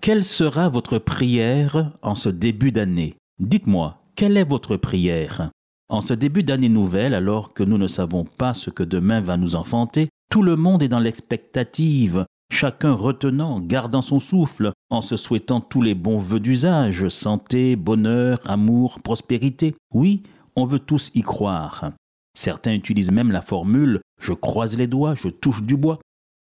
Quelle sera votre prière en ce début d'année? Dites-moi, quelle est votre prière? En ce début d'année nouvelle, alors que nous ne savons pas ce que demain va nous enfanter, tout le monde est dans l'expectative, chacun retenant, gardant son souffle, en se souhaitant tous les bons vœux d'usage, santé, bonheur, amour, prospérité. Oui, on veut tous y croire. Certains utilisent même la formule je croise les doigts, je touche du bois.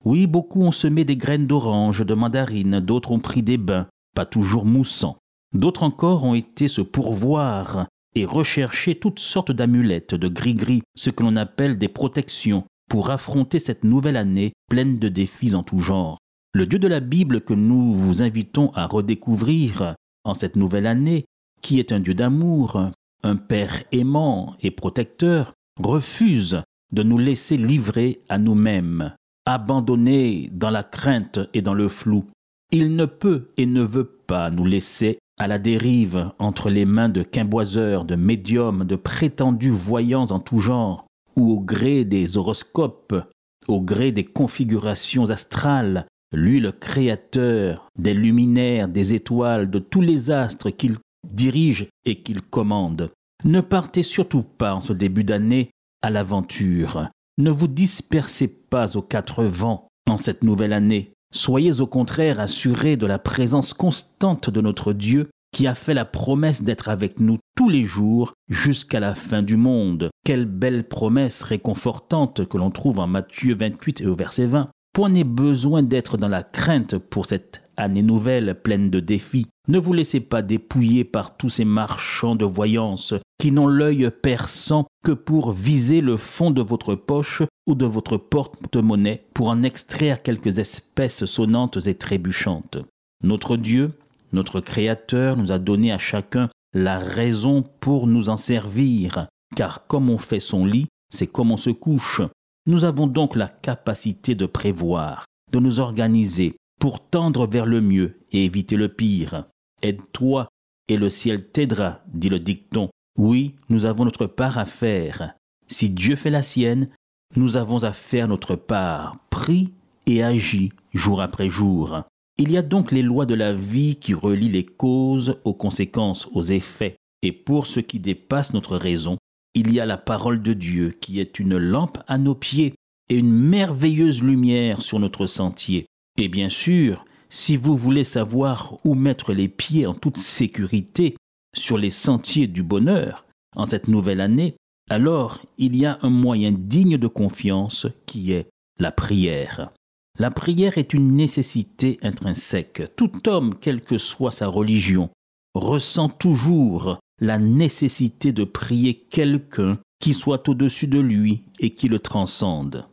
Oui, beaucoup ont semé des graines d'orange, de mandarine, d'autres ont pris des bains, pas toujours moussants. D'autres encore ont été se pourvoir et rechercher toutes sortes d'amulettes, de gris-gris, ce que l'on appelle des protections, pour affronter cette nouvelle année pleine de défis en tout genre. Le Dieu de la Bible que nous vous invitons à redécouvrir en cette nouvelle année, qui est un Dieu d'amour, un Père aimant et protecteur, refuse de nous laisser livrer à nous-mêmes, abandonnés dans la crainte et dans le flou. Il ne peut et ne veut pas nous laisser à la dérive entre les mains de quimboiseurs, de médiums, de prétendus voyants en tout genre, ou au gré des horoscopes, au gré des configurations astrales, lui le créateur des luminaires, des étoiles, de tous les astres qu'il dirige et qu'il commande. Ne partez surtout pas en ce début d'année à l'aventure. Ne vous dispersez pas aux quatre vents en cette nouvelle année. Soyez au contraire assurés de la présence constante de notre Dieu qui a fait la promesse d'être avec nous tous les jours jusqu'à la fin du monde. Quelle belle promesse réconfortante que l'on trouve en Matthieu 28 et au verset 20. Point n'est besoin d'être dans la crainte pour cette année nouvelle pleine de défis. Ne vous laissez pas dépouiller par tous ces marchands de voyance qui n'ont l'œil perçant que pour viser le fond de votre poche ou de votre porte-monnaie pour en extraire quelques espèces sonnantes et trébuchantes. Notre Dieu, notre Créateur, nous a donné à chacun la raison pour nous en servir, car comme on fait son lit, c'est comme on se couche. Nous avons donc la capacité de prévoir, de nous organiser pour tendre vers le mieux et éviter le pire. Aide-toi et le ciel t'aidera, dit le dicton. Oui, nous avons notre part à faire. Si Dieu fait la sienne, nous avons à faire notre part. Prie et agis jour après jour. Il y a donc les lois de la vie qui relient les causes aux conséquences, aux effets. Et pour ce qui dépasse notre raison, il y a la parole de Dieu qui est une lampe à nos pieds et une merveilleuse lumière sur notre sentier. Et bien sûr, si vous voulez savoir où mettre les pieds en toute sécurité sur les sentiers du bonheur en cette nouvelle année, alors il y a un moyen digne de confiance qui est la prière. La prière est une nécessité intrinsèque. Tout homme, quelle que soit sa religion, ressent toujours la nécessité de prier quelqu'un qui soit au-dessus de lui et qui le transcende.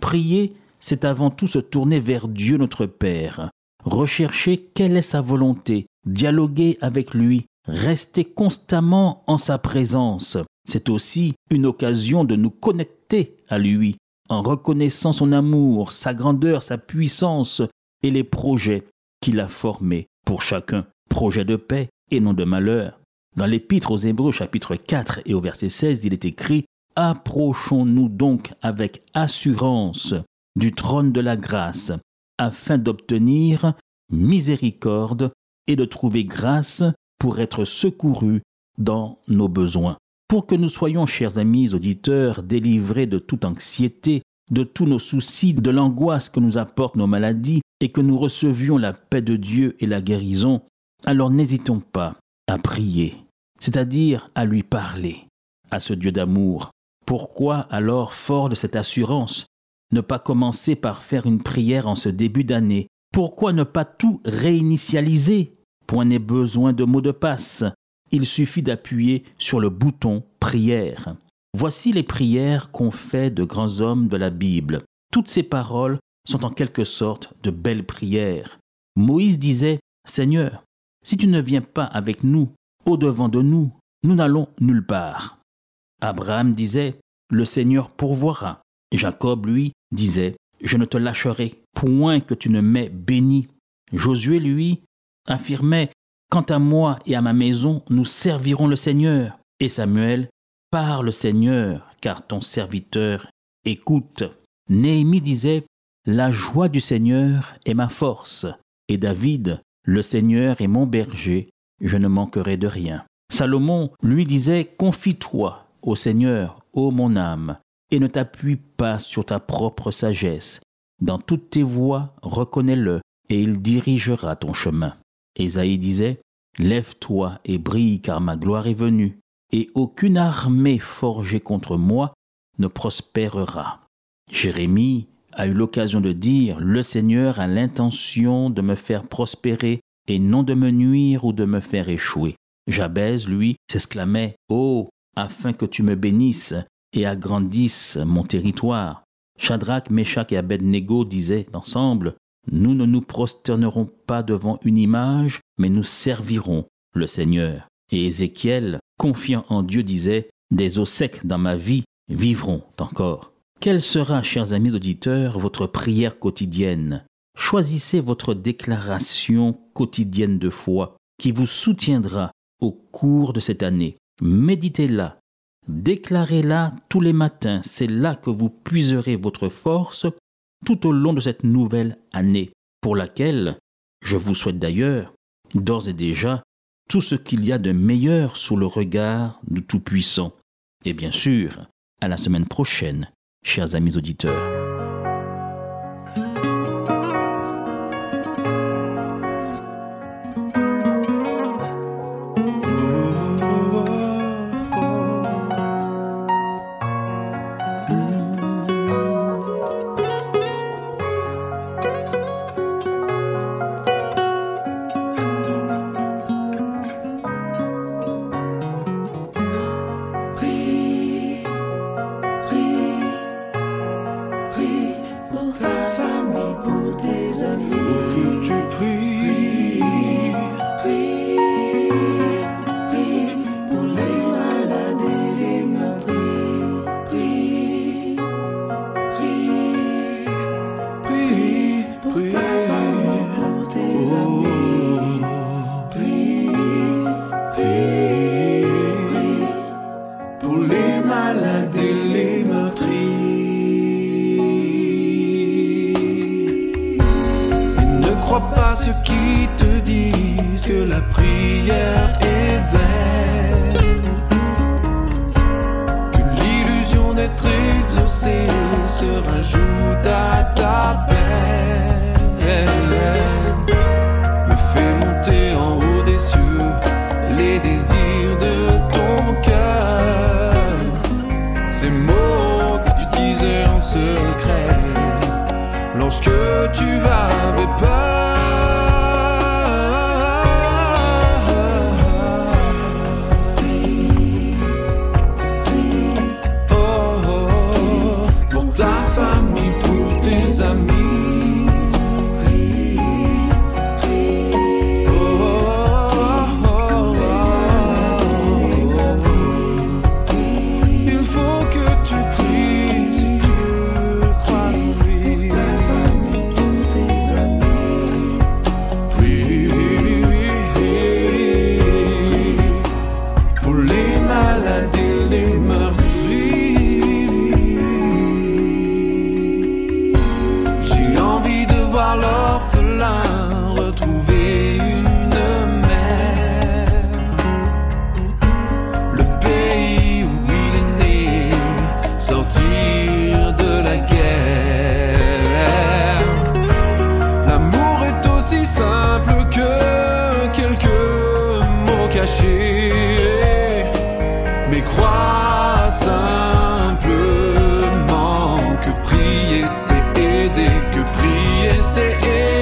Prier, c'est avant tout se tourner vers Dieu notre Père, rechercher quelle est sa volonté, dialoguer avec lui, rester constamment en sa présence. C'est aussi une occasion de nous connecter à lui, en reconnaissant son amour, sa grandeur, sa puissance et les projets qu'il a formés pour chacun. Projets de paix et non de malheur. Dans l'Épître aux Hébreux chapitre 4 et au verset 16, il est écrit Approchons-nous donc avec assurance du trône de la grâce, afin d'obtenir miséricorde et de trouver grâce pour être secourus dans nos besoins. Pour que nous soyons, chers amis auditeurs, délivrés de toute anxiété, de tous nos soucis, de l'angoisse que nous apportent nos maladies, et que nous recevions la paix de Dieu et la guérison, alors n'hésitons pas à prier, c'est-à-dire à lui parler, à ce Dieu d'amour. Pourquoi alors, fort de cette assurance, ne pas commencer par faire une prière en ce début d'année Pourquoi ne pas tout réinitialiser? Point n'est besoin de mots de passe. Il suffit d'appuyer sur le bouton prière. Voici les prières qu'ont fait de grands hommes de la Bible. Toutes ces paroles sont en quelque sorte de belles prières. Moïse disait Seigneur, si tu ne viens pas avec nous, au-devant de nous, nous n'allons nulle part. Abraham disait, Le Seigneur pourvoira. Jacob, lui, disait, Je ne te lâcherai point que tu ne m'aies béni. Josué, lui, affirmait, Quant à moi et à ma maison, nous servirons le Seigneur. Et Samuel, Parle Seigneur, car ton serviteur écoute. Néhémie disait, La joie du Seigneur est ma force. Et David, Le Seigneur est mon berger, je ne manquerai de rien. Salomon lui disait, Confie-toi au Seigneur, ô mon âme, et ne t'appuie pas sur ta propre sagesse. Dans toutes tes voies, reconnais-le, et il dirigera ton chemin. Ésaïe disait, Lève-toi et brille, car ma gloire est venue, et aucune armée forgée contre moi ne prospérera. Jérémie a eu l'occasion de dire, Le Seigneur a l'intention de me faire prospérer et non de me nuire ou de me faire échouer. Jabez, lui, s'exclamait, Oh, afin que tu me bénisses et agrandisses mon territoire. Shadrach, Meshach et Abednego disaient ensemble, Nous ne nous prosternerons pas devant une image, mais nous servirons le Seigneur. Et Ézéchiel, confiant en Dieu, disait, Des eaux secs dans ma vie vivront encore. Quelle sera, chers amis auditeurs, votre prière quotidienne? Choisissez votre déclaration quotidienne de foi qui vous soutiendra au cours de cette année. Méditez-la, déclarez-la tous les matins. C'est là que vous puiserez votre force tout au long de cette nouvelle année, pour laquelle je vous souhaite d'ailleurs, d'ores et déjà, tout ce qu'il y a de meilleur sous le regard du Tout-Puissant. Et bien sûr, à la semaine prochaine, chers amis auditeurs. Crois pas ceux qui te disent que la prière est vaine. Que l'illusion d'être exaucé se rajoute à ta peine. Me fait monter en haut des cieux les désirs de ton cœur. Ces mots que tu disais en secret lorsque tu avais peur. voir l'orphelin retrouver une mère. Le pays où il est né, sortir de la guerre. L'amour est aussi simple que quelques mots cachés, mais crois simplement que prier say it eh.